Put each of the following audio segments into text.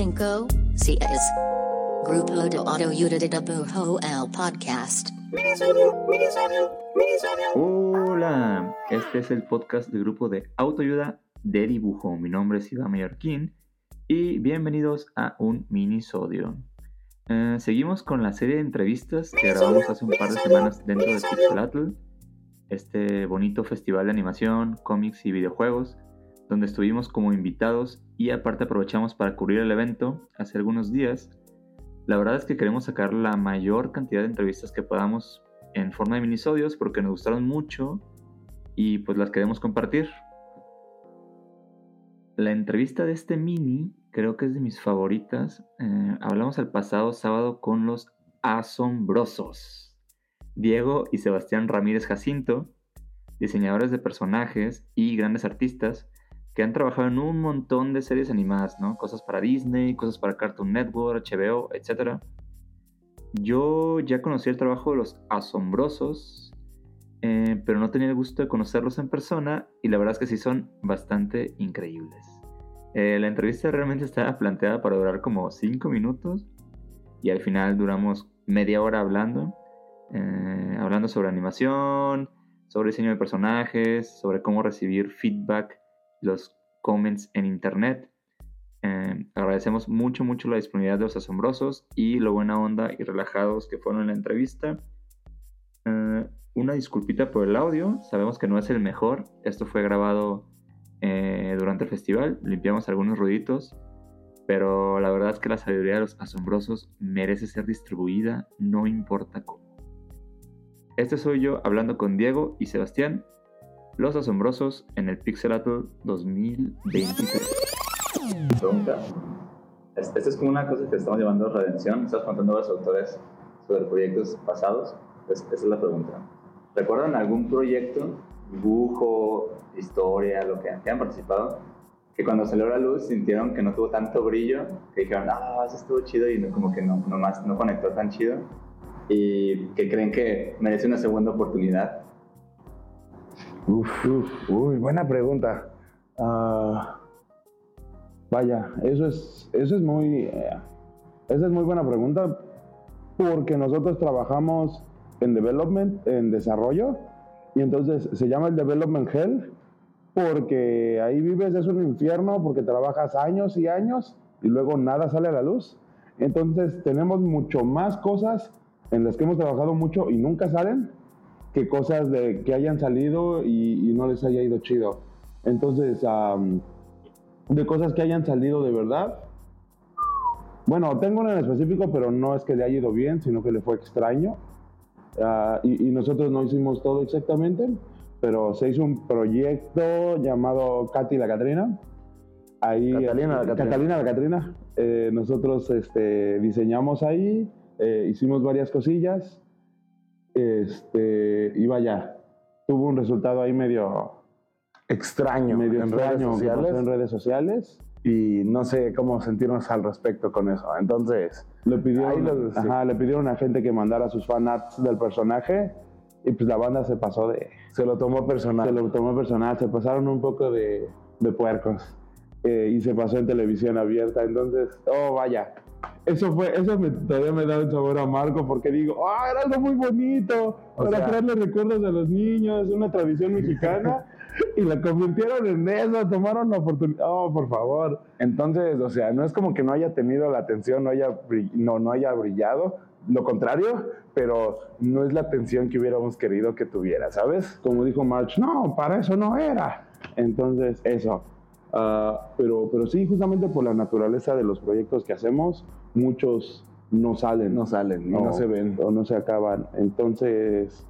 cinco, seis. Grupo de Dibujo el podcast. Hola, este es el podcast del grupo de autoayuda de dibujo. Mi nombre es Iván Mallorquín y bienvenidos a un minisodio. Eh, seguimos con la serie de entrevistas que grabamos hace un par de semanas dentro de Pixelatl, este bonito festival de animación, cómics y videojuegos, donde estuvimos como invitados y aparte aprovechamos para cubrir el evento hace algunos días. La verdad es que queremos sacar la mayor cantidad de entrevistas que podamos en forma de minisodios porque nos gustaron mucho y pues las queremos compartir. La entrevista de este mini creo que es de mis favoritas. Eh, hablamos el pasado sábado con los asombrosos. Diego y Sebastián Ramírez Jacinto, diseñadores de personajes y grandes artistas que han trabajado en un montón de series animadas, ¿no? Cosas para Disney, cosas para Cartoon Network, HBO, etc. Yo ya conocí el trabajo de los asombrosos, eh, pero no tenía el gusto de conocerlos en persona y la verdad es que sí son bastante increíbles. Eh, la entrevista realmente estaba planteada para durar como 5 minutos y al final duramos media hora hablando, eh, hablando sobre animación, sobre diseño de personajes, sobre cómo recibir feedback, los comments en internet. Eh, agradecemos mucho, mucho la disponibilidad de los asombrosos y lo buena onda y relajados que fueron en la entrevista. una disculpita por el audio, sabemos que no es el mejor, esto fue grabado eh, durante el festival. Limpiamos algunos ruiditos, pero la verdad es que la sabiduría de los asombrosos merece ser distribuida, no importa cómo. Este soy yo hablando con Diego y Sebastián, los asombrosos en el Pixelatl 2023. Esta es como una cosa que estamos llevando a redención. Estás contando a los autores sobre proyectos pasados. esa es la pregunta. ¿Recuerdan algún proyecto dibujo, historia, lo que, han participado, que cuando salió la luz sintieron que no tuvo tanto brillo, que dijeron, ah, eso estuvo chido y como que no, nomás no conectó tan chido y que creen que merece una segunda oportunidad? Uf, uf, uy, buena pregunta. Uh, vaya, eso es, eso es muy, eh, es muy buena pregunta porque nosotros trabajamos en development, en desarrollo, y entonces se llama el Development Hell porque ahí vives, es un infierno, porque trabajas años y años y luego nada sale a la luz. Entonces tenemos mucho más cosas en las que hemos trabajado mucho y nunca salen que cosas de que hayan salido y, no les haya ido chido. Entonces, de cosas que hayan salido de verdad. Bueno, tengo una en específico, pero no es que le haya ido bien, sino que le fue extraño. Ah, y, nosotros no hicimos todo exactamente, pero se hizo un proyecto llamado Katy la Catrina. Ahí, Catalina la Catalina la Catrina. Eh, nosotros este, diseñamos ahí, eh, hicimos varias cosillas. Este, y vaya, tuvo un resultado ahí medio extraño, medio en redes sociales. En redes sociales y no sé cómo sentirnos al respecto con eso. Entonces, le pidieron, ajá, le pidieron a gente que mandara sus fanarts del personaje y pues la banda se pasó de... Se lo tomó personal. Se lo tomó personal, se pasaron un poco de, de puercos eh, y se pasó en televisión abierta. Entonces, oh, vaya. Eso fue, eso me, todavía me da un sabor amargo porque digo, ah, era algo muy bonito para traerle recuerdos a los niños, una tradición mexicana. y la convirtieron en eso, tomaron la oportunidad. Oh, por favor. Entonces, o sea, no es como que no haya tenido la atención, no haya, no, no haya brillado, lo contrario, pero no es la atención que hubiéramos querido que tuviera, ¿sabes? Como dijo March, no, para eso no era. Entonces, eso. Ah, pero, pero sí, justamente por la naturaleza de los proyectos que hacemos, muchos no salen. No salen, no, no se ven. O no se acaban. Entonces,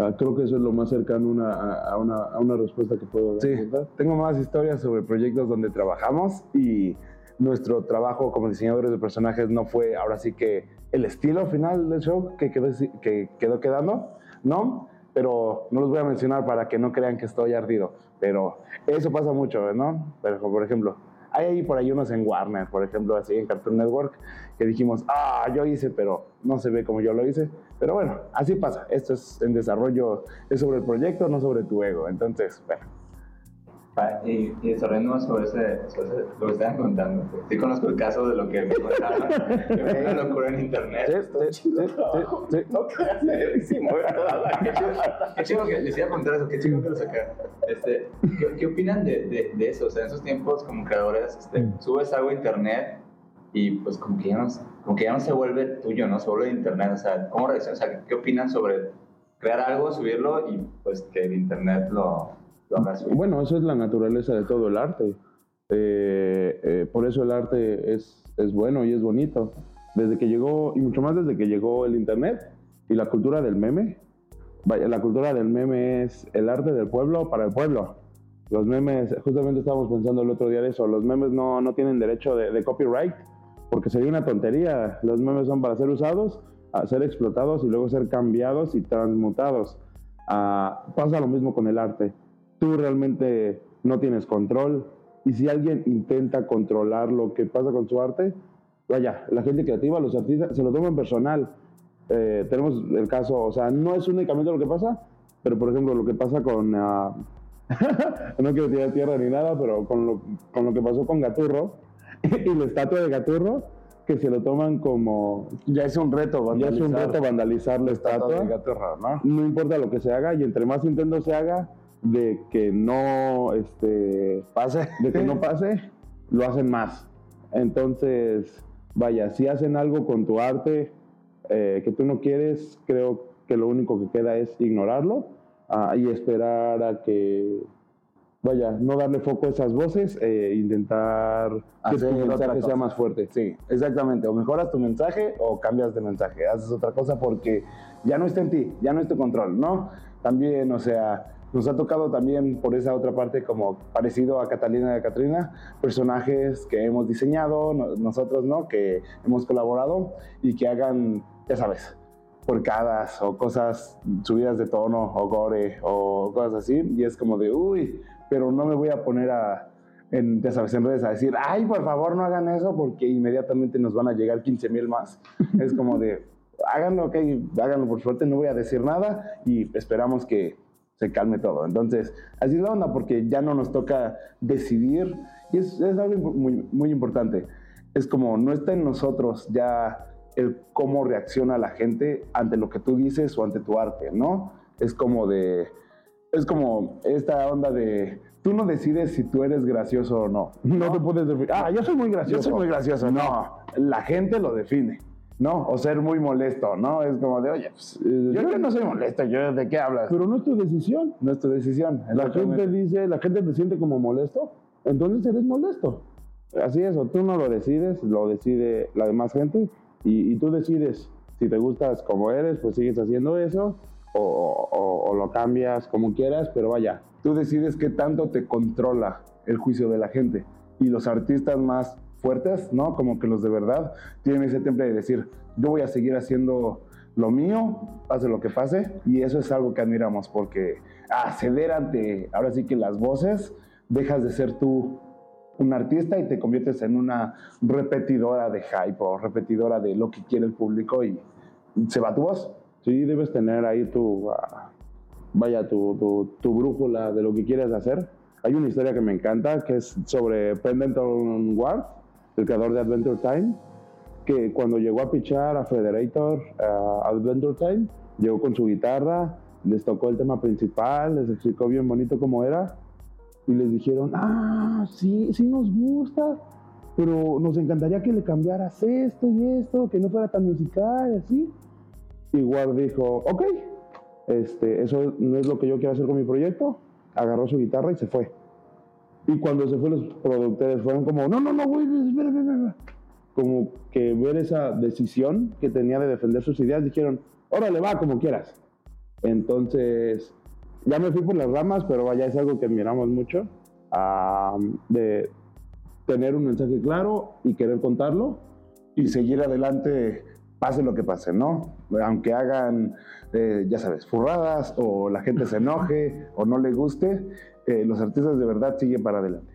Ah, creo que eso es lo más cercano a, una, a, una, respuesta que puedo dar. Sí, tengo más historias sobre proyectos donde trabajamos y nuestro trabajo como diseñadores de personajes no fue ahora sí que el estilo final del show que quedó, que quedó quedando, ¿no? Pero no los voy a mencionar para que no crean que estoy ardido. Pero eso pasa mucho, ¿no? Pero, por ejemplo, hay por ahí unos en Warner, por ejemplo, así en Cartoon Network, que dijimos, ah, yo hice, pero no se ve como yo lo hice. Pero bueno, así pasa. Esto es en desarrollo, es sobre el proyecto, no sobre tu ego. Entonces, bueno. Y, y desarrollando sobre, ese, sobre ese- lo que estaban contando. Sí conozco el caso de lo que me contaron, que fue una locura en internet. Sí, sí. No creas, ¿verdad? Qué chido, qué chido que les iba a contar eso, qué chido que lo sacaron. Este, ¿qué, qué opinan de, de, de eso? O sea, en esos tiempos, como creadores, este, subes algo a internet y pues como que, ya no, como que ya no se vuelve tuyo, ¿no? Se vuelve de internet. O sea, ¿cómo reaccionan? O sea, ¿qué opinan sobre crear algo, subirlo y pues que el internet lo, Bueno, eso es la naturaleza de todo el arte. Eh, eh, por eso el arte es, es bueno y es bonito. Desde que llegó, y mucho más desde que llegó el Internet y la cultura del meme. La cultura del meme es el arte del pueblo para el pueblo. Los memes, justamente estábamos pensando el otro día de eso, los memes no, no tienen derecho de, copyright porque sería una tontería. Los memes son para ser usados, ser explotados y luego ser cambiados y transmutados. Ah, pasa lo mismo con el arte. Tú realmente no tienes control y si alguien intenta controlar lo que pasa con su arte, vaya, la gente creativa, los artistas, se lo toman personal. Eh, tenemos el caso, o sea, no es únicamente lo que pasa, pero por ejemplo lo que pasa con, ah, no quiero tirar tierra ni nada, pero con lo, con lo que pasó con Gaturro y la estatua de Gaturro, que se lo toman como, Ya es un reto, ya es un reto vandalizar la estatua de Gatorra, ¿no? no importa lo que se haga y entre más intento se haga de que no este Pase. de que no pase lo hacen más entonces vaya si hacen algo con tu arte eh, que tú no quieres creo que lo único que queda es ignorarlo ah, y esperar a que vaya no darle foco a esas voces e intentar que tu Hacer mensaje sea más fuerte Sí, exactamente. O mejoras tu mensaje o cambias de mensaje. Haces otra cosa porque ya no está en ti, ya no es tu control, ¿no? También, o sea, nos ha tocado también por esa otra parte, como parecido a Catalina de Catrina, personajes que hemos diseñado, no- nosotros, ¿no? Que hemos colaborado y que hagan, ya sabes, porcadas o cosas subidas de tono o gore o cosas así. Y es como de, uy, pero no me voy a poner a, en, ya sabes, en redes a decir, ay, por favor no hagan eso porque inmediatamente nos van a llegar 15 mil más. es como de, háganlo, ok, háganlo por suerte, no voy a decir nada y esperamos que se calme todo. Entonces, así es la onda porque ya no nos toca decidir y es, es algo muy, muy importante. Es como, no está en nosotros ya el cómo reacciona la gente ante lo que tú dices o ante tu arte, ¿no? Es como de, es como esta onda de, tú no decides si tú eres gracioso o no. no te puedes decir ah yo soy muy gracioso Yo soy muy gracioso, no La gente lo define, ¿no? O ser muy molesto, ¿no? Es como de, oye, pues, yo, yo no soy molesto, yo, ¿de qué hablas? pero no es tu decisión no es tu decisión. La gente dice, la gente te siente como molesto, entonces eres molesto. Así es, o tú no lo decides, lo decide la demás gente y, y tú decides si te gustas como eres, pues sigues haciendo eso o, o- o lo cambias como quieras, pero vaya, Tú decides qué tanto te controla el juicio de la gente. Y los artistas más fuertes, ¿no? Como que los de verdad, tienen ese temple de decir, yo voy a seguir haciendo lo mío, pase lo que pase. Y eso es algo que admiramos, porque a ante, ahora sí que las voces, dejas de ser tú un artista y te conviertes en una repetidora de hype o repetidora de lo que quiere el público y se va tu voz. sí debes tener ahí tu, ah, vaya, tu, tu, tu brújula de lo que quieres hacer. Hay una historia que me encanta, que es sobre Pendleton Ward, el creador de Adventure Time, que cuando llegó a pichar a Federator a Adventure Time, llegó con su guitarra, les tocó el tema principal, les explicó bien bonito cómo era, y les dijeron, ah, sí, sí nos gusta, pero nos encantaría que le cambiaras esto y esto, que no fuera tan musical y así. Y Ward dijo, ok, este, eso no es lo que yo quiero hacer con mi proyecto. Agarró su guitarra y se fue. Y cuando se fue, los productores fueron como, no, no, no, güey, espera, espera, espera". Como que ver esa decisión que tenía de defender sus ideas, dijeron, órale, va, como quieras. Entonces, ya me fui por las ramas, pero vaya, es algo que admiramos mucho, ah, de tener un mensaje claro y querer contarlo. y seguir adelante, pase lo que pase, ¿no? Aunque hagan, eh, ya sabes, furradas o la gente se enoje o no le guste, eh, los artistas de verdad siguen para adelante.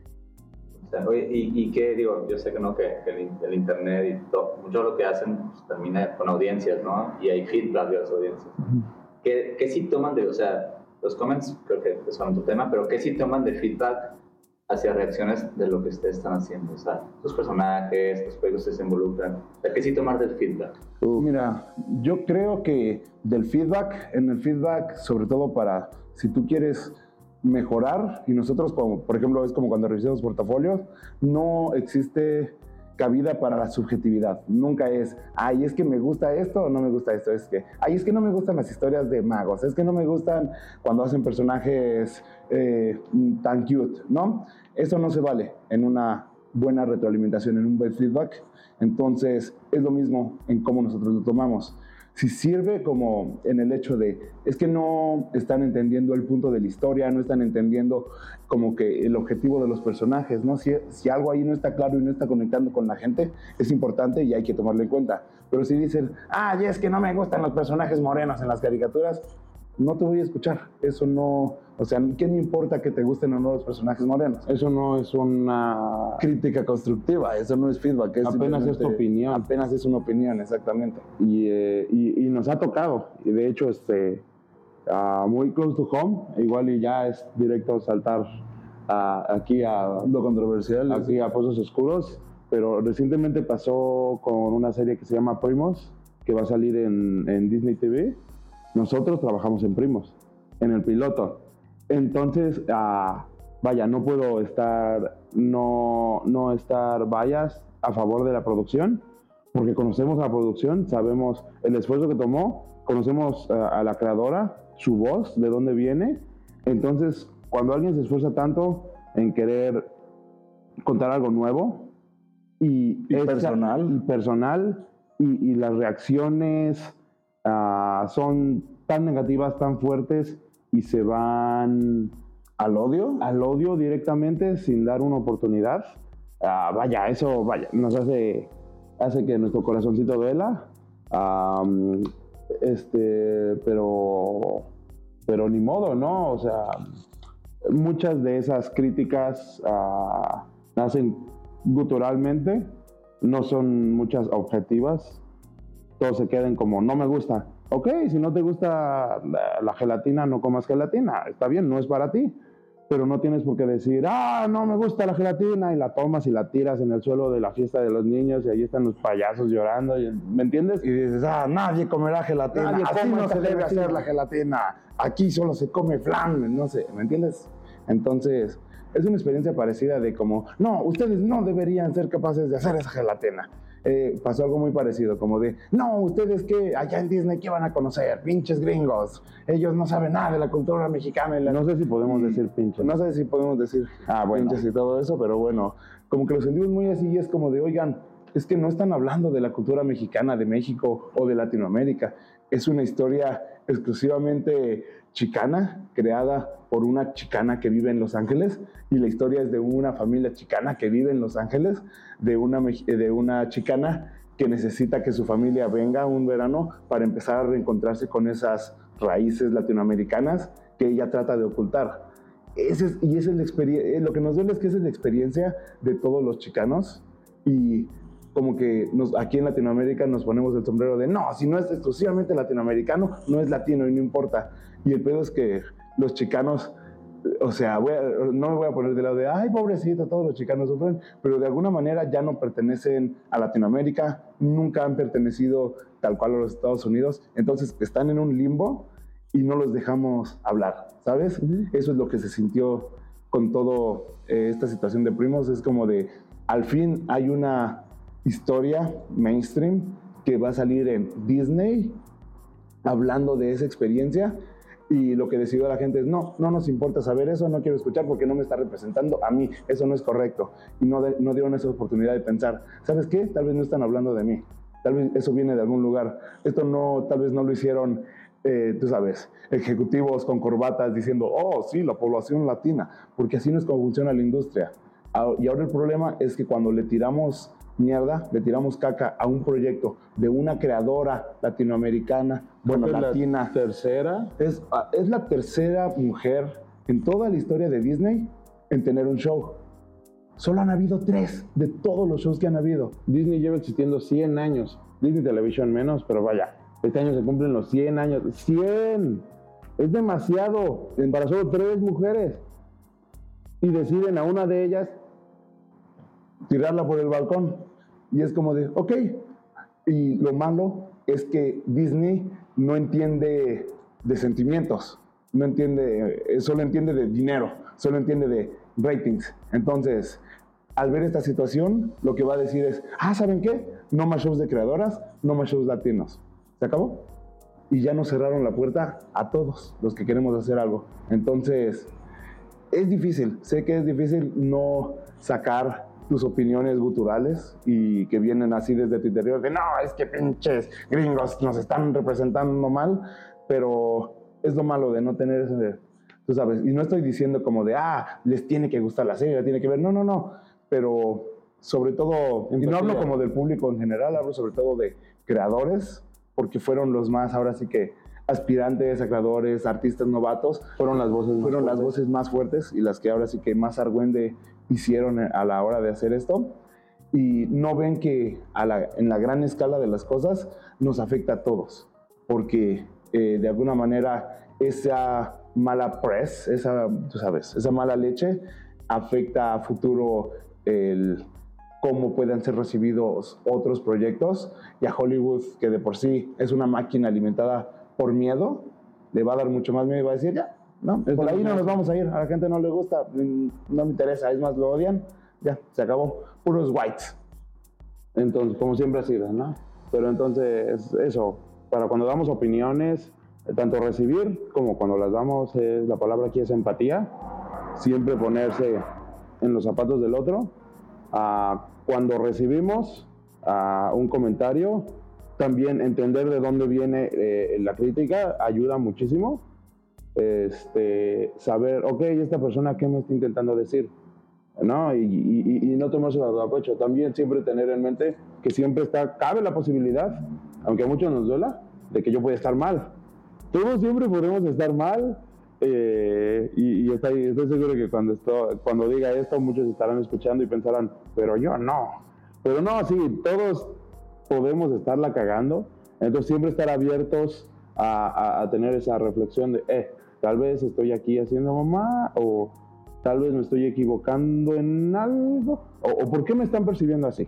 O sea, oye, y, y qué digo, yo sé que no, que, que el, el internet y todo, mucho de lo que hacen pues, termina con audiencias, ¿no? Y hay feedback de las audiencias. ¿Qué, ¿Qué sí toman de, o sea, los comments creo que son otro tema, pero qué sí toman de feedback hacia reacciones de lo que ustedes están haciendo. O sea, los personajes, los juegos se involucran. O sea, ¿qué sí tomar del feedback? Mira, yo creo que del feedback, en el feedback, sobre todo para si tú quieres mejorar, y nosotros, como, por ejemplo, es como cuando revisamos portafolios, no existe cabida para la subjetividad. Nunca es, ay, es que me gusta esto o no me gusta esto. Es que, ay, es que no me gustan las historias de magos. Es que no me gustan cuando hacen personajes eh, tan cute, ¿no? Eso no se vale en una buena retroalimentación, en un buen feedback. Entonces, es lo mismo en cómo nosotros lo tomamos si sirve como en el hecho de, es que no están entendiendo el punto de la historia, no están entendiendo como que el objetivo de los personajes, ¿no? Si, algo ahí no está claro y no está conectando con la gente, es importante y hay que tomarlo en cuenta. Pero si dicen, ah, ya es que no me gustan los personajes morenos en las caricaturas, no te voy a escuchar. Eso no, o sea, ¿qué me importa que te gusten o no los personajes morenos? Eso no es una crítica constructiva, eso no es feedback. Es apenas es tu opinión. Apenas es una opinión, exactamente. Y, eh, y, y nos ha tocado, y de hecho, este, uh, muy close to home, igual y ya es directo saltar uh, aquí a lo controversial, aquí a Pozos Oscuros, pero recientemente pasó con una serie que se llama Primos, que va a salir en, en Disney TV nosotros trabajamos en primos, en el piloto. Entonces, ah, vaya, no puedo estar, no, no estar vayas a favor de la producción, porque conocemos a la producción, sabemos el esfuerzo que tomó, conocemos a, a la creadora, su voz, de dónde viene. Entonces, cuando alguien se esfuerza tanto en querer contar algo nuevo y, y personal, y, personal y, y las reacciones uh, son tan negativas, tan fuertes y se van al odio, al odio directamente sin dar una oportunidad. Uh, vaya, eso vaya, nos hace, hace que nuestro corazoncito duela. Este, pero, pero ni modo, ¿no? O sea, muchas de esas críticas uh, nacen guturalmente, no son muchas objetivas, todos se queden como, no me gusta. Ok, si no te gusta la, la, gelatina, no comas gelatina. Está bien, no es para ti. Pero no tienes por qué decir, ah, no me gusta la gelatina, y la tomas y la tiras en el suelo de la fiesta de los niños, y ahí están los payasos llorando. Y, ¿Me entiendes? Y dices, ah, nadie comerá gelatina. Nadie Así no se debe hacer la gelatina. Aquí solo se come flan, no sé, ¿me entiendes? Entonces, es una experiencia parecida de como, no, ustedes no deberían ser capaces de hacer esa gelatina. Eh, pasó algo muy parecido, como de, no, ustedes que allá en Disney, ¿qué van a conocer? Pinches gringos. Ellos no saben nada de la cultura mexicana. La... No sé si podemos decir pinche. No sé si podemos decir Ah, bueno. pinches y todo eso, pero bueno, como que lo sentimos muy así y es como de, oigan, es que no están hablando de la cultura mexicana de México o de Latinoamérica. Es una historia exclusivamente chicana, creada por una chicana que vive en Los Ángeles, y la historia es de una familia chicana que vive en Los Ángeles, de una, mex- de una chicana que necesita que su familia venga un verano para empezar a reencontrarse con esas raíces latinoamericanas que ella trata de ocultar. Y es la experiencia, lo que nos duele es que esa es la experiencia de todos los chicanos y como que nos, aquí en Latinoamérica nos ponemos el sombrero de no, si no es exclusivamente latinoamericano, no es latino y no importa. Y el pedo es que los chicanos, o sea, voy a- no me voy a poner de lado de, ay, pobrecito, todos los chicanos sufren, pero de alguna manera ya no pertenecen a Latinoamérica, nunca han pertenecido tal cual a los Estados Unidos, entonces están en un limbo y no los dejamos hablar, ¿sabes? Eso es lo que se sintió con todo eh, esta situación de primos, es como de, al fin hay una historia mainstream que va a salir en Disney hablando de esa experiencia y lo que decidió la gente es no, no nos importa saber eso, no quiero escuchar porque no me está representando a mí, eso no es correcto y no, de- no dieron esa oportunidad de pensar, ¿sabes qué? Tal vez no están hablando de mí, tal vez eso viene de algún lugar, esto no, tal vez no lo hicieron, eh, tú sabes, ejecutivos con corbatas diciendo, oh, sí, la población latina, porque así no es como funciona la industria. Ah, Y ahora el problema es que cuando le tiramos mierda, le tiramos caca a un proyecto de una creadora latinoamericana, bueno, es la latina, tercera. es, ah, es la tercera mujer en toda la historia de Disney en tener un show. Solo han habido tres de todos los shows que han habido. Disney lleva existiendo 100 años. Disney Television menos, pero vaya. Este año se cumplen los 100 años. ¡100! Es demasiado para solo tres mujeres. y deciden a una de ellas tirarla por el balcón. Y es como de, ok. Y lo malo es que Disney no entiende de sentimientos, no entiende, eh, solo entiende de dinero, solo entiende de ratings. Entonces, al ver esta situación, lo que va a decir es, ah, ¿saben qué? No más shows de creadoras, no más shows latinos. ¿Se acabó? Y ya nos cerraron la puerta a todos los que queremos hacer algo. Entonces, es difícil, sé que es difícil no sacar tus opiniones guturales y que vienen así desde tu interior de no, es que pinches gringos nos están representando mal, pero es lo malo de no tener ese, tú sabes, y no estoy diciendo como de, ah, les tiene que gustar la serie, tiene que ver, no, no, no, pero sobre todo, y no hablo como del público en general, hablo sobre todo de creadores, porque fueron los más, ahora sí que aspirantes creadores, artistas novatos, fueron las voces, fueron las voces más fuertes y las que ahora sí que más argüende hicieron a la hora de hacer esto. Y no ven que en la gran escala de las cosas nos afecta a todos, porque eh, de alguna manera esa mala press, esa, tú sabes, esa mala leche afecta a futuro el cómo puedan ser recibidos otros proyectos y a Hollywood, que de por sí es una máquina alimentada por miedo, le va a dar mucho más miedo y va a decir, ya, no, por ahí no nos vamos a ir, a la gente no le gusta, no me interesa, es más, lo odian, ya, se acabó, puros whites. Entonces, como siempre ha sido, ¿no? Pero entonces, eso, para cuando damos opiniones, tanto recibir como cuando las damos, la palabra aquí es empatía, siempre ponerse en los zapatos del otro. cuando recibimos un comentario, también entender de dónde viene eh, la crítica ayuda muchísimo. Este, saber, ok, esta persona, ¿qué me está intentando decir? ¿No? Y, y, y no tomárselo a pecho. También siempre tener en mente que siempre está, cabe la posibilidad, aunque a muchos nos duela, de que yo pueda estar mal. Todos siempre podemos estar mal. Eh, y, estoy, estoy, seguro que cuando, esto, cuando diga esto, muchos estarán escuchando y pensarán, pero yo no. Pero no, sí, todos podemos estarla cagando. Entonces siempre estar abiertos a, a, tener esa reflexión de, eh, tal vez estoy aquí haciendo mamá o tal vez me estoy equivocando en algo o, por qué me están percibiendo así,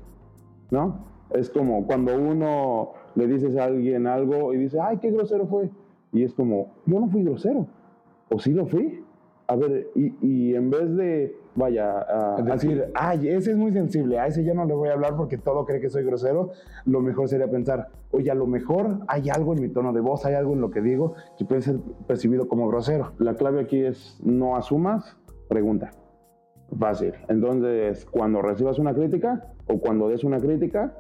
¿no? Es como cuando uno le dices a alguien algo y dice, ay, qué grosero fue. Y es como, yo no fui grosero. ¿O sí lo fui? A ver, y en vez de vaya, a decir, ay, ese es muy sensible, a ese ya no le voy a hablar porque todo cree que soy grosero, lo mejor sería pensar, oye, a lo mejor hay algo en mi tono de voz, hay algo en lo que digo que puede ser percibido como grosero. La clave aquí es no asumas, pregunta. Fácil. Entonces, cuando recibas una crítica o cuando des una crítica,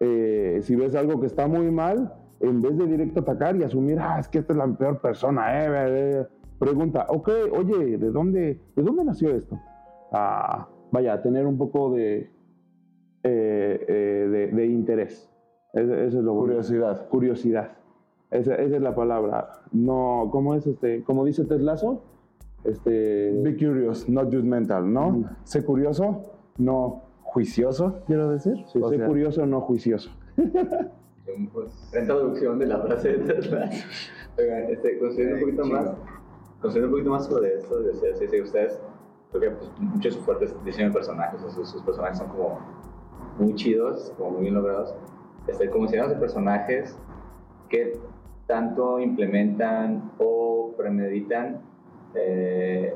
eh, si ves algo que está muy mal, en vez de directo atacar y asumir, ah, es que esta es la peor persona, eh, pregunta, ok, oye, ¿de dónde, ¿de dónde nació esto? A, vaya, tener un poco de, eh, eh, de, interés. Ese, es lo Curiosidad. Curiosidad. Esa, esa, es la palabra. No, ¿cómo es este? Como dice Teslazo, este... Be curious, not judgmental, ¿no? Sé curioso, no juicioso, quiero decir. Sí, sé curioso, no juicioso. pues, introducción de la frase de Tesla. Oigan, este, un poquito más, un poquito más sobre esto, de, si, si ustedes creo que pues, muchos de sus fuertes diseño de personajes, sus, personajes son como muy chidos, como muy bien logrados. Este, como diseños de personajes que tanto implementan o premeditan eh,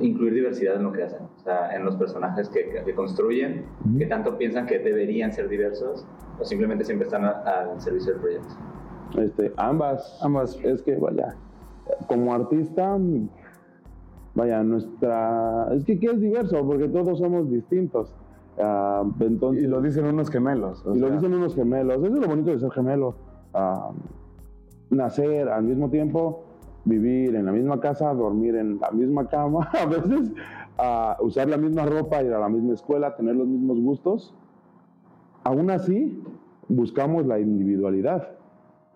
incluir diversidad en lo que hacen, o sea, en los personajes que, que construyen, que tanto piensan que deberían ser diversos o simplemente siempre están al servicio del proyecto. Este, ambas, ambas, es que vaya, como artista vaya, nuestra... Es que, ¿qué es diverso? Porque todos somos distintos. Uh, entonces, y lo dicen unos gemelos. Y lo dicen unos gemelos. Eso es lo bonito de ser gemelo. Uh, nacer al mismo tiempo, vivir en la misma casa, dormir en la misma cama, a veces uh, usar la misma ropa, ir a la misma escuela, tener los mismos gustos. Aún así, buscamos la individualidad.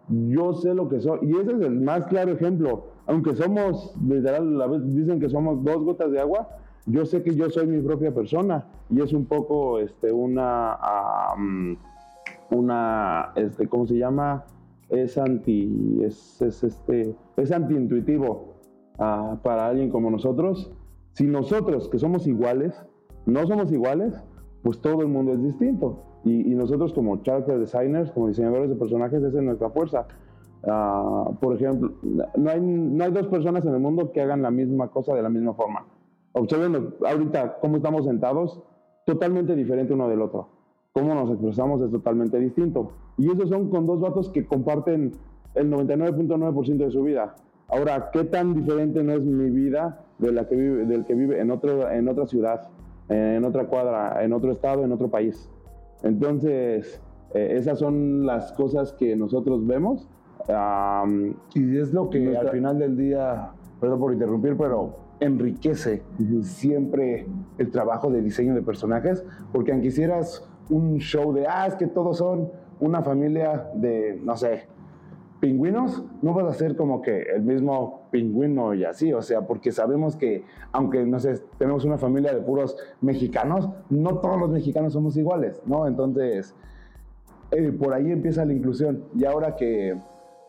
Yo sé lo que soy. Y ese es el más claro ejemplo aunque somos, literal, a veces dicen que somos dos gotas de agua, yo sé que yo soy mi propia persona y es un poco este, una, una este, ¿cómo se llama? Es anti, es, es, este, es antiintuitivo ah, para alguien como nosotros. Si nosotros, que somos iguales, no somos iguales, pues todo el mundo es distinto. Y, y nosotros como character designers, como diseñadores de personajes, esa es nuestra fuerza. Ah, por ejemplo, no hay, no hay dos personas en el mundo que hagan la misma cosa de la misma forma. Observen ahorita cómo estamos sentados, totalmente diferente uno del otro. Cómo nos expresamos es totalmente distinto. Y esos son con dos vatos que comparten el 99.9% de su vida. Ahora, ¿qué tan diferente no es mi vida de la que vive, del que vive en, otro, en otra ciudad, en otra cuadra, en otro estado, en otro país? Entonces, eh, esas son las cosas que nosotros vemos. Y es lo que al final del día, perdón por interrumpir, pero enriquece siempre el trabajo de diseño de personajes, porque aunque hicieras un show de, ah, es que todos son una familia de, no sé, pingüinos, no vas a ser como que el mismo pingüino y así, o sea, porque sabemos que aunque, no sé, tenemos una familia de puros mexicanos, no todos los mexicanos somos iguales, ¿no? Entonces, eh, por ahí empieza la inclusión. Y ahora que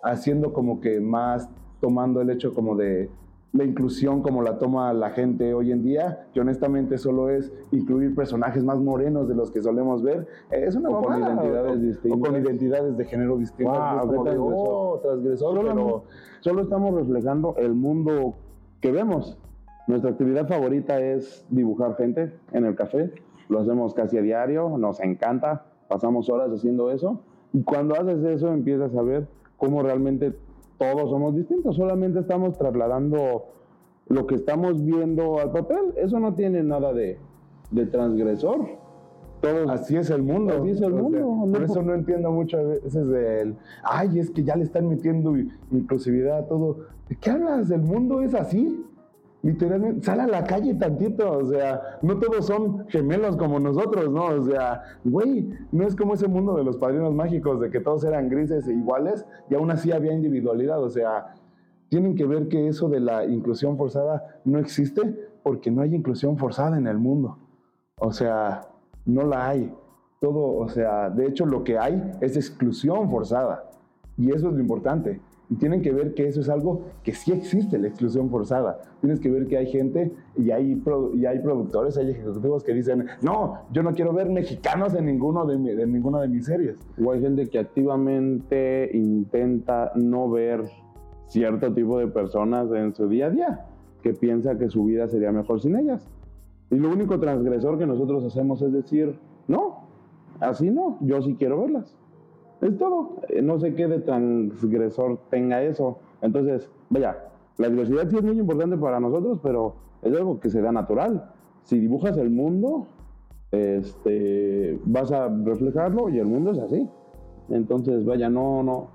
haciendo como que más tomando el hecho como de la inclusión como la toma la gente hoy en día, que honestamente solo es incluir personajes más morenos de los que solemos ver, es una o con identidades distintas. O con identidades de género distintas. Wow, de, oh, transgresor, solo, pero solo estamos reflejando el mundo que vemos. Nuestra actividad favorita es dibujar gente en el café. Lo hacemos casi a diario, nos encanta, pasamos horas haciendo eso. Y cuando haces eso empiezas a ver cómo realmente todos somos distintos, solamente estamos trasladando lo que estamos viendo al papel. Eso no tiene nada de, transgresor. Todos, así es el mundo. Así es el mundo. por eso no entiendo muchas veces del, ay, es que ya le están metiendo inclusividad a todo. ¿De qué hablas? ¿El mundo es así? Literalmente, sale a la calle tantito, o sea, no todos son gemelos como nosotros, ¿no? O sea, güey, no es como ese mundo de los padrinos mágicos, de que todos eran grises e iguales, y aún así había individualidad, o sea, tienen que ver que eso de la inclusión forzada no existe porque no hay inclusión forzada en el mundo. O sea, no la hay. Todo, o sea, de hecho lo que hay es exclusión forzada. Y eso es lo importante. Y tienen que ver que eso es algo que sí existe, la exclusión forzada. Tienes que ver que hay gente y hay, y hay productores, hay ejecutivos que dicen, no, yo no quiero ver mexicanos en, ninguna de mis series. O hay gente que activamente intenta no ver cierto tipo de personas en su día a día, que piensa que su vida sería mejor sin ellas. Y lo único transgresor que nosotros hacemos es decir, no, así no, yo sí quiero verlas. Es todo. Eh, no sé qué de transgresor tenga eso. Entonces, vaya, la diversidad sí es muy importante para nosotros, pero es algo que se da natural. Si dibujas el mundo, este, vas a reflejarlo y el mundo es así. Entonces, vaya, no, no,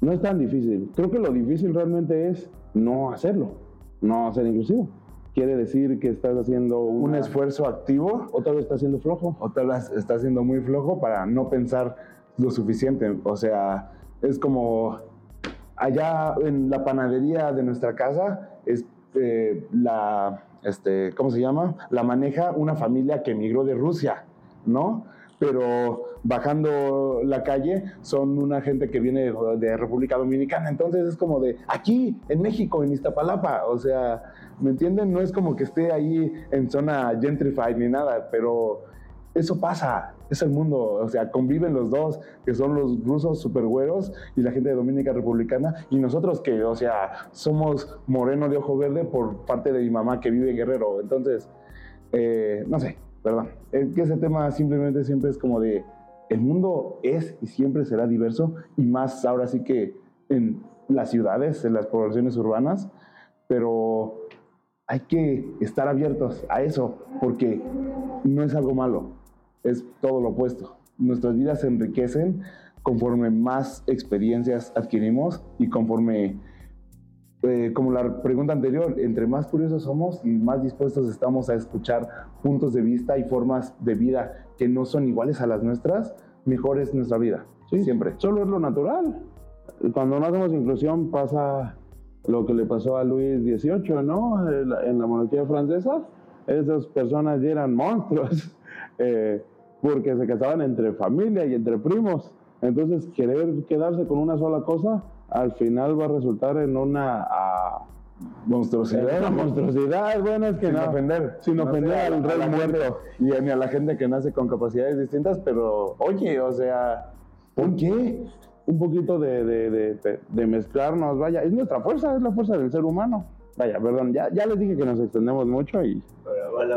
no es tan difícil. Creo que lo difícil realmente es no hacerlo, no ser inclusivo. Quiere decir que estás haciendo un esfuerzo activo. O tal vez estás haciendo flojo. O tal vez estás haciendo muy flojo para no pensar lo suficiente. O sea, es como allá en la panadería de nuestra casa, es eh, la, este, ¿cómo se llama? La maneja una familia que emigró de Rusia, ¿no? Pero bajando la calle son una gente que viene de República Dominicana. Entonces es como de aquí, en México, en Iztapalapa. O sea, ¿me entienden? No es como que esté ahí en zona gentrified ni nada, pero eso pasa, es el mundo, o sea, conviven los dos, que son los rusos super güeros y la gente de Dominica Republicana, y nosotros que, o sea, somos moreno de ojo verde por parte de mi mamá que vive Guerrero. Entonces, eh, no sé, perdón, es que ese tema simplemente siempre es como de, el mundo es y siempre será diverso, y más ahora sí que en las ciudades, en las poblaciones urbanas, pero hay que estar abiertos a eso, porque no es algo malo es todo lo opuesto. Nuestras vidas se enriquecen conforme más experiencias adquirimos y conforme, eh, como la pregunta anterior, entre más curiosos somos y más dispuestos estamos a escuchar puntos de vista y formas de vida que no son iguales a las nuestras, mejor es nuestra vida. Sí, siempre. Solo es lo natural. Cuando no hacemos inclusión pasa lo que le pasó a Luis XVIII, ¿no? En la monarquía francesa. Esas personas ya eran monstruos. Eh, porque se casaban entre familia y entre primos. Entonces, querer quedarse con una sola cosa, al final va a resultar en una, Monstruosidad. La monstruosidad, bueno, es que sin no. ofender. Sin No ofender a al a rey muerto. Y a, ni a la gente que nace con capacidades distintas, pero oye, o sea, ¿por qué? Un poquito de, de, de- de- de mezclarnos, vaya, es nuestra fuerza, es la fuerza del ser humano. Vaya, perdón, ya, ya les dije que nos extendemos mucho y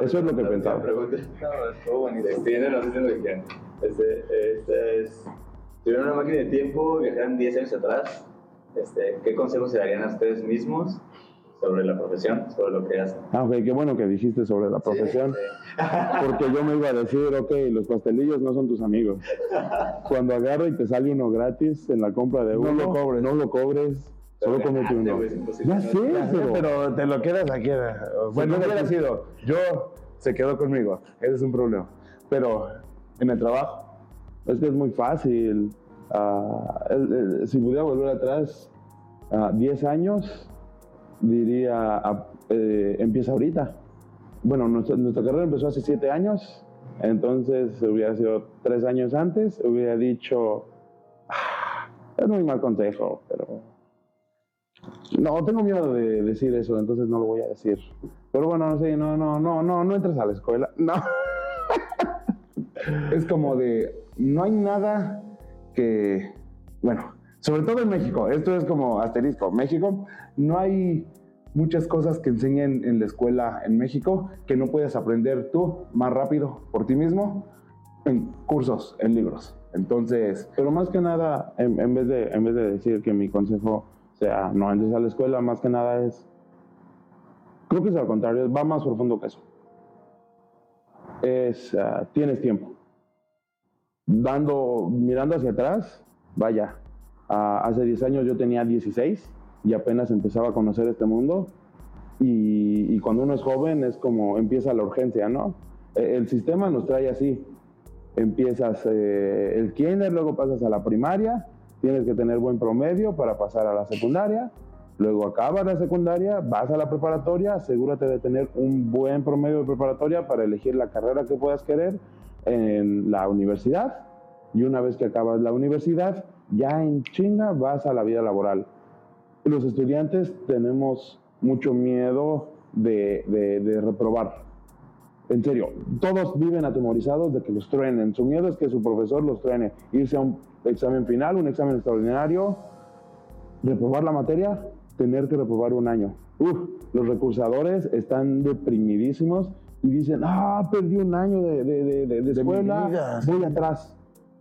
Eso es lo que pensaba. Pregunta. No, estuvo bonito. Extiende, no sé si lo que quieran. Este, este es, si tuvieran una máquina de tiempo, viajaran 10 años atrás, este, ¿qué consejos se darían a ustedes mismos sobre la profesión, sobre lo que hacen? Ah, ok, qué bueno que dijiste sobre la profesión. Sí, Porque yo me iba a decir, ok, los pastelillos no son tus amigos. Cuando agarra y te sale uno gratis en la compra de No uno, lo cobres. No lo cobres, solo ganaste, uno. Ya sé, pero, pero te lo quedas aquí. Bueno, queda hubiera sido. Yo se quedó conmigo. Ese es un problema. Pero en el trabajo, es que es muy fácil. Ah, el- el- si pudiera volver atrás, a 10 años, diría, ah, eh, empieza ahorita. Bueno, nuestra, nuestra carrera empezó hace 7 años, entonces hubiera sido 3 años antes, hubiera dicho, "Ah, es muy mal consejo, pero... No, tengo miedo de decir eso, entonces no lo voy a decir. Pero bueno, no sé, no, no, no, no, no entres a la escuela. No. es como de. No hay nada que. Bueno, sobre todo en México. Esto es como asterisco. México, no hay muchas cosas que enseñen en la escuela en México que no puedes aprender tú más rápido por ti mismo en cursos, en libros. Entonces, Pero más que nada, en, en vez de, en vez de decir que mi consejo sea no entres a la escuela, más que nada es, creo que es al contrario, va más profundo que eso. Es, ah, tienes tiempo. Dando, mirando hacia atrás, vaya, ah, hace 10 años yo tenía 16 y apenas empezaba a conocer este mundo. Y, cuando uno es joven es como empieza la urgencia, ¿no? Eh, El sistema nos trae así, empiezas eh, el kinder, luego pasas a la primaria, tienes que tener buen promedio para pasar a la secundaria, luego acabas la secundaria, vas a la preparatoria, asegúrate de tener un buen promedio de preparatoria para elegir la carrera que puedas querer en la universidad y una vez que acabas la universidad, ya en chinga vas a la vida laboral. Los estudiantes tenemos mucho miedo de, de- de reprobar. En serio, todos viven atemorizados de que los truenen. Su miedo es que su profesor los truene. Irse a un examen final, un examen extraordinario, reprobar la materia, tener que reprobar un año. Uf, los recursadores están deprimidísimos y dicen, ah, perdí un año de, de- de- de- escuela, voy atrás,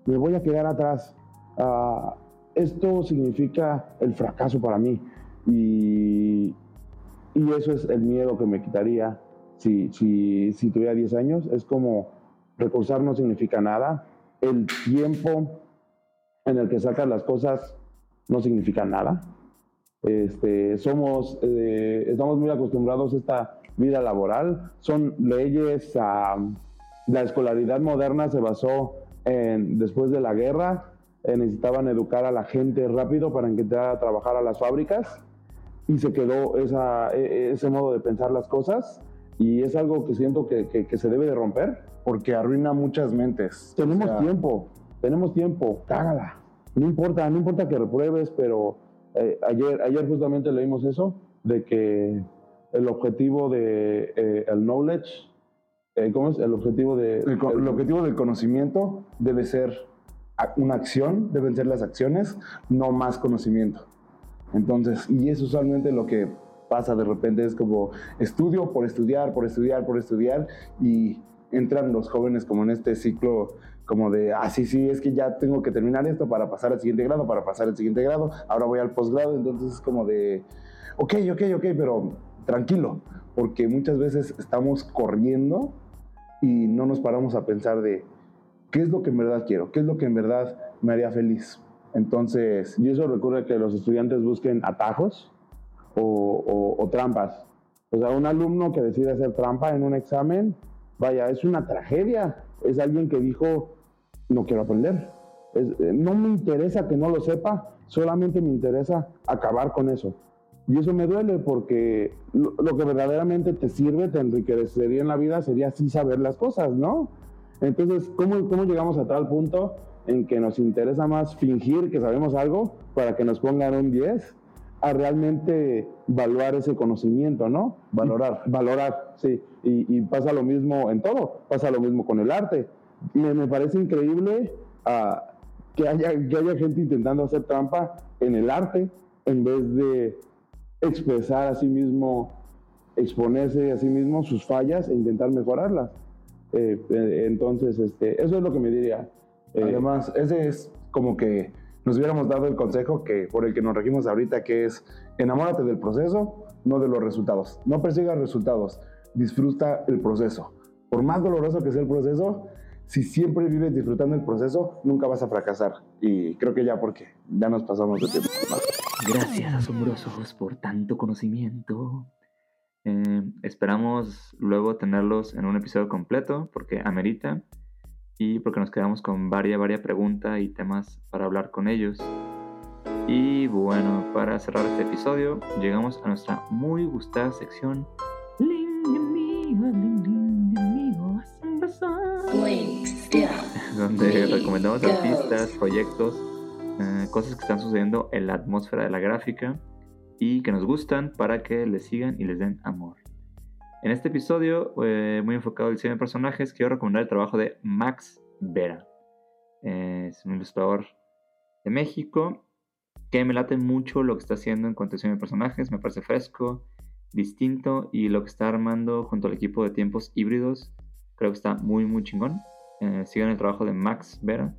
me voy a quedar atrás. Ah, esto significa el fracaso para mí. Y, y eso es el miedo que me quitaría si, si, si tuviera 10 años. Es como recursar no significa nada. El tiempo en el que sacas las cosas no significa nada. Este, somos, eh, estamos muy acostumbrados a esta vida laboral. Son leyes, ah, la escolaridad moderna se basó en, después de la guerra, eh, necesitaban educar a la gente rápido para que entrara a trabajar a las fábricas y se quedó esa, e- ese modo de pensar las cosas y es algo que siento que, que- que se debe de romper. porque arruina muchas mentes. Tenemos O sea, tiempo, tenemos tiempo, cágala. No importa, no importa que repruebes, pero eh, ayer, ayer justamente leímos eso, de que el objetivo de eh, el knowledge, eh, ¿cómo? El objetivo de... El, objetivo del conocimiento debe ser una acción, deben ser las acciones, no más conocimiento. Entonces, y es usualmente lo que pasa de repente, es como estudio por estudiar, por estudiar, por estudiar, y entran los jóvenes como en este ciclo como de, ah, sí, sí, es que ya tengo que terminar esto para pasar al siguiente grado, para pasar al siguiente grado, ahora voy al posgrado, entonces es como de, ok, ok, ok, pero tranquilo, porque muchas veces estamos corriendo y no nos paramos a pensar de qué es lo que en verdad quiero, qué es lo que en verdad me haría feliz. Entonces, Y eso recurre a que los estudiantes busquen atajos o, o- o trampas. O sea, un alumno que decide hacer trampa en un examen, vaya, es una tragedia. Es alguien que dijo, no quiero aprender. Es- eh, no me interesa que no lo sepa, solamente me interesa acabar con eso. Y eso me duele porque lo, lo que verdaderamente te sirve, te enriquecería en la vida, sería sí saber las cosas, ¿no? Entonces, ¿cómo, ¿cómo llegamos a tal punto en que nos interesa más fingir que sabemos algo para que nos pongan un 10 a realmente valorar ese conocimiento, ¿no? Valorar. Valorar, sí. Y, y pasa lo mismo en todo, pasa lo mismo con el arte. Me, me parece increíble ah, que, haya, que haya gente intentando hacer trampa en el arte en vez de expresar a sí mismo, exponerse a sí mismo sus fallas e intentar mejorarlas. Eh, eh, entonces, este, eso es lo que me diría. Eh, Además, ese es como que nos hubiéramos dado el consejo que por el que nos regimos ahorita, que es enamórate del proceso, no de los resultados. No persigas resultados, disfruta el proceso. Por más doloroso que sea el proceso, si siempre vives disfrutando el proceso, nunca vas a fracasar. Y creo que ya porque ya nos pasamos de tiempo. Gracias, asombrosos, por tanto conocimiento. Eh, esperamos luego tenerlos en un episodio completo, porque amerita, y porque nos quedamos con varias, varias preguntas y temas para hablar con ellos. Y bueno, para cerrar este episodio, llegamos a nuestra muy gustada sección. Donde recomendamos artistas, proyectos, eh, cosas que están sucediendo en la atmósfera de la gráfica y que nos gustan para que les sigan y les den amor. En este episodio, eh, muy enfocado al diseño de personajes, quiero recomendar el trabajo de Max Vera. Eh, es un ilustrador de México que me late mucho lo que está haciendo en cuanto a diseño de personajes, me parece fresco, distinto y lo que está armando junto al equipo de tiempos híbridos creo que está muy muy chingón. Eh, sigan el trabajo de Max Vera.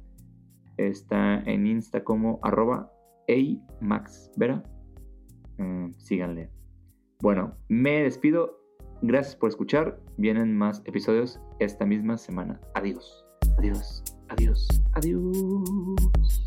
Está en Insta como arroba Vera. Eh, síganle. Bueno, me despido. Gracias por escuchar. Vienen más episodios esta misma semana. Adiós. Adiós. Adiós. Adiós.